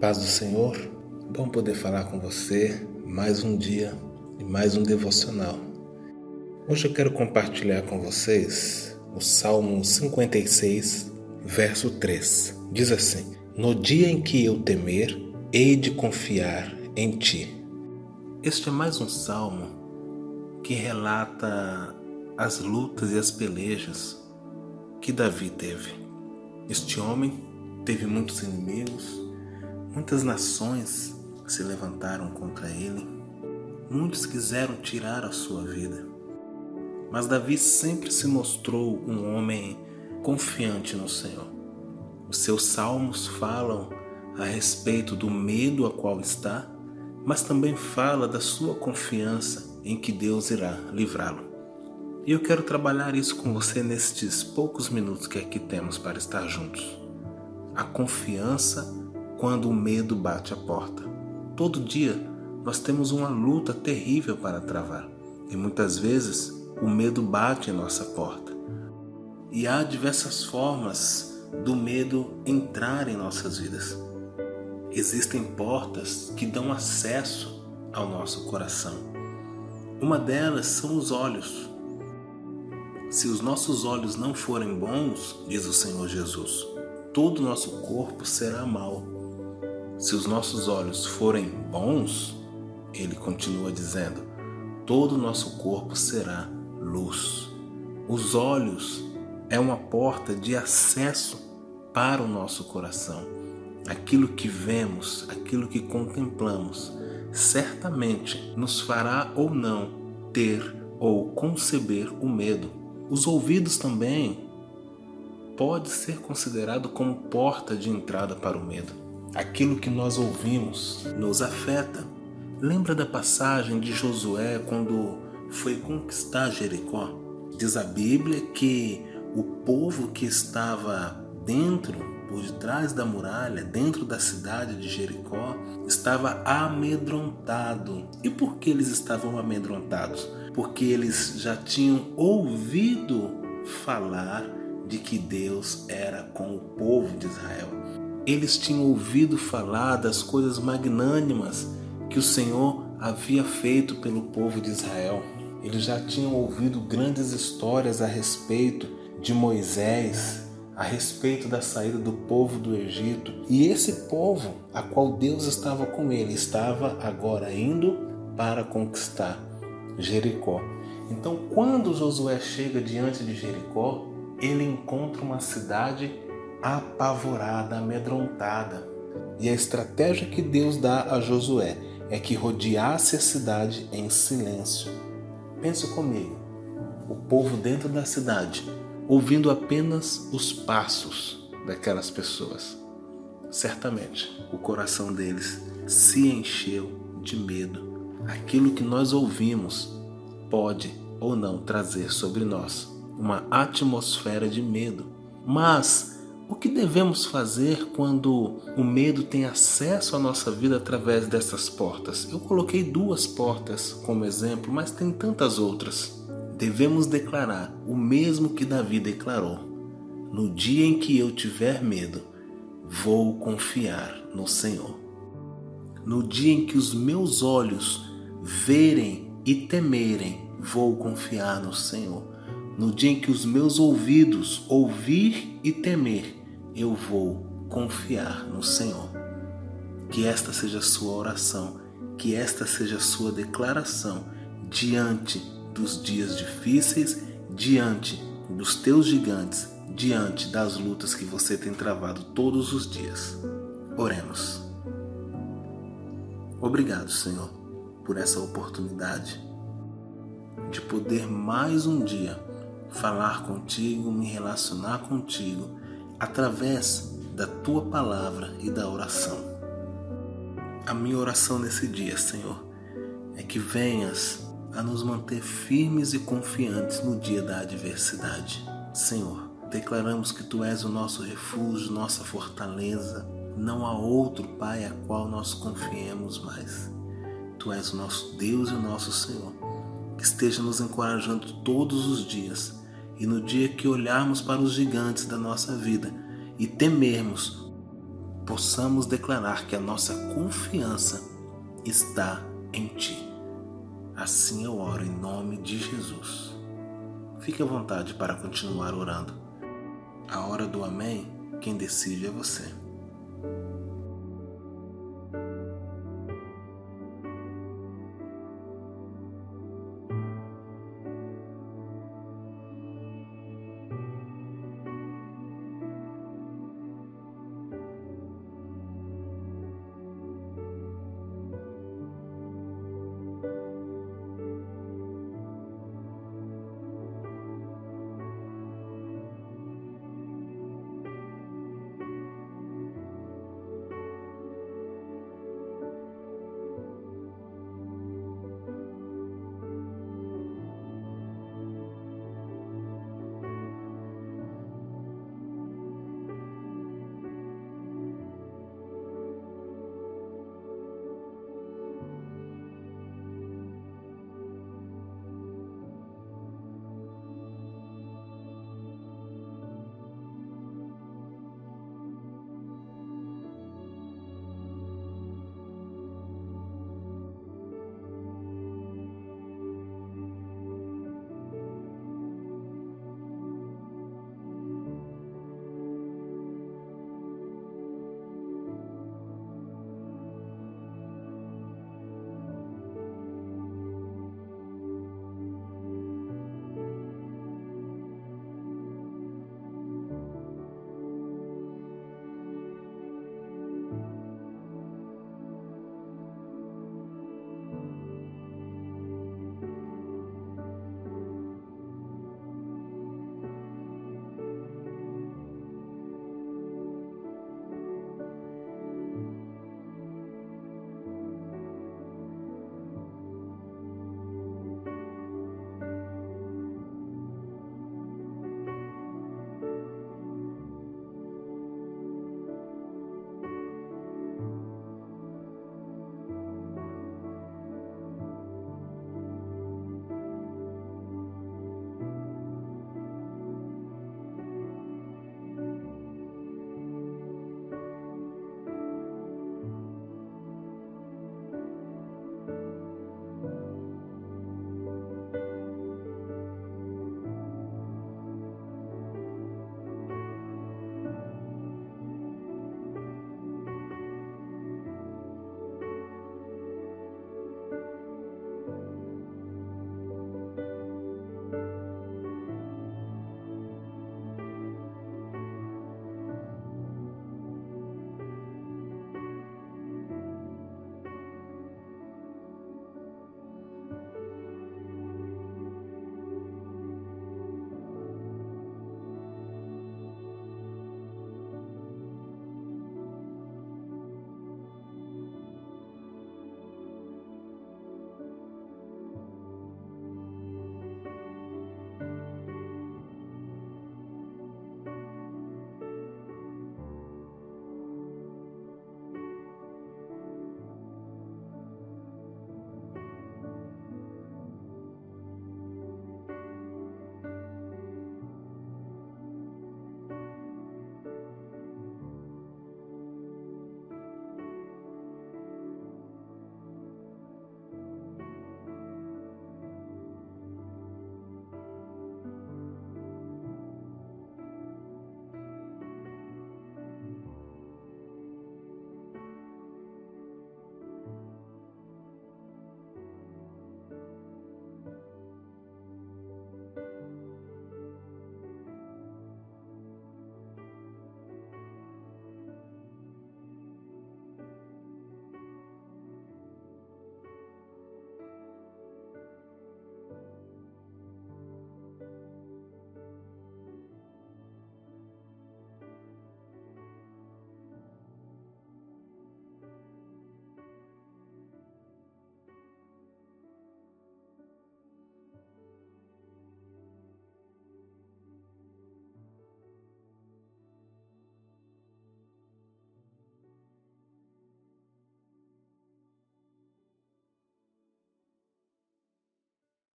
Paz do Senhor, bom poder falar com você mais um dia e mais um devocional. Hoje eu quero compartilhar com vocês o Salmo 56, verso 3. Diz assim: No dia em que eu temer, hei de confiar em ti. Este é mais um salmo que relata as lutas e as pelejas que Davi teve. Este homem teve muitos inimigos, muitas nações se levantaram contra ele, muitos quiseram tirar a sua vida. Mas Davi sempre se mostrou um homem confiante no Senhor. Os seus salmos falam a respeito do medo a qual está, mas também fala da sua confiança em que Deus irá livrá-lo. E eu quero trabalhar isso com você nestes poucos minutos que aqui temos para estar juntos. A confiança quando o medo bate a porta. Todo dia nós temos uma luta terrível para travar e muitas vezes o medo bate em nossa porta. E há diversas formas do medo entrar em nossas vidas. Existem portas que dão acesso ao nosso coração. Uma delas são os olhos. Se os nossos olhos não forem bons, diz o Senhor Jesus, todo o nosso corpo será mau. Se os nossos olhos forem bons, ele continua dizendo, todo o nosso corpo será luz. Os olhos é uma porta de acesso para o nosso coração. Aquilo que vemos, aquilo que contemplamos, certamente nos fará ou não ter ou conceber o medo. Os ouvidos também pode ser considerado como porta de entrada para o medo. Aquilo que nós ouvimos nos afeta. Lembra da passagem de Josué quando foi conquistar Jericó? Diz a Bíblia que o povo que estava dentro, por detrás da muralha, dentro da cidade de Jericó, estava amedrontado. E por que eles estavam amedrontados? Porque eles já tinham ouvido falar de que Deus era com o povo de Israel. Eles tinham ouvido falar das coisas magnânimas que o Senhor havia feito pelo povo de Israel. Eles já tinham ouvido grandes histórias a respeito de Moisés, a respeito da saída do povo do Egito. E esse povo, a qual Deus estava com ele, estava agora indo para conquistar Jericó. Então, quando Josué chega diante de Jericó, ele encontra uma cidade apavorada, amedrontada. E a estratégia que Deus dá a Josué é que rodeasse a cidade em silêncio. Pensa comigo, o povo dentro da cidade, ouvindo apenas os passos daquelas pessoas. Certamente o coração deles se encheu de medo. Aquilo que nós ouvimos pode ou não trazer sobre nós uma atmosfera de medo. Mas o que devemos fazer quando o medo tem acesso à nossa vida através dessas portas? Eu coloquei duas portas como exemplo, mas tem tantas outras. Devemos declarar o mesmo que Davi declarou: No dia em que eu tiver medo, vou confiar no Senhor. No dia em que os meus olhos verem e temerem, vou confiar no Senhor. No dia em que os meus ouvidos ouvir e temer, eu vou confiar no Senhor. Que esta seja a sua oração, que esta seja a sua declaração diante dos dias difíceis, diante dos teus gigantes, diante das lutas que você tem travado todos os dias. Oremos. Obrigado, Senhor, por essa oportunidade de poder mais um dia falar contigo, me relacionar contigo através da tua palavra e da oração. A minha oração nesse dia, Senhor, é que venhas a nos manter firmes e confiantes no dia da adversidade. Senhor, declaramos que tu és o nosso refúgio, nossa fortaleza. Não há outro Pai a qual nós confiemos mais. Tu és o nosso Deus e o nosso Senhor. Que esteja nos encorajando todos os dias e no dia que olharmos para os gigantes da nossa vida e temermos, possamos declarar que a nossa confiança está em Ti. Assim eu oro em nome de Jesus. Fique à vontade para continuar orando. A hora do Amém, quem decide é você.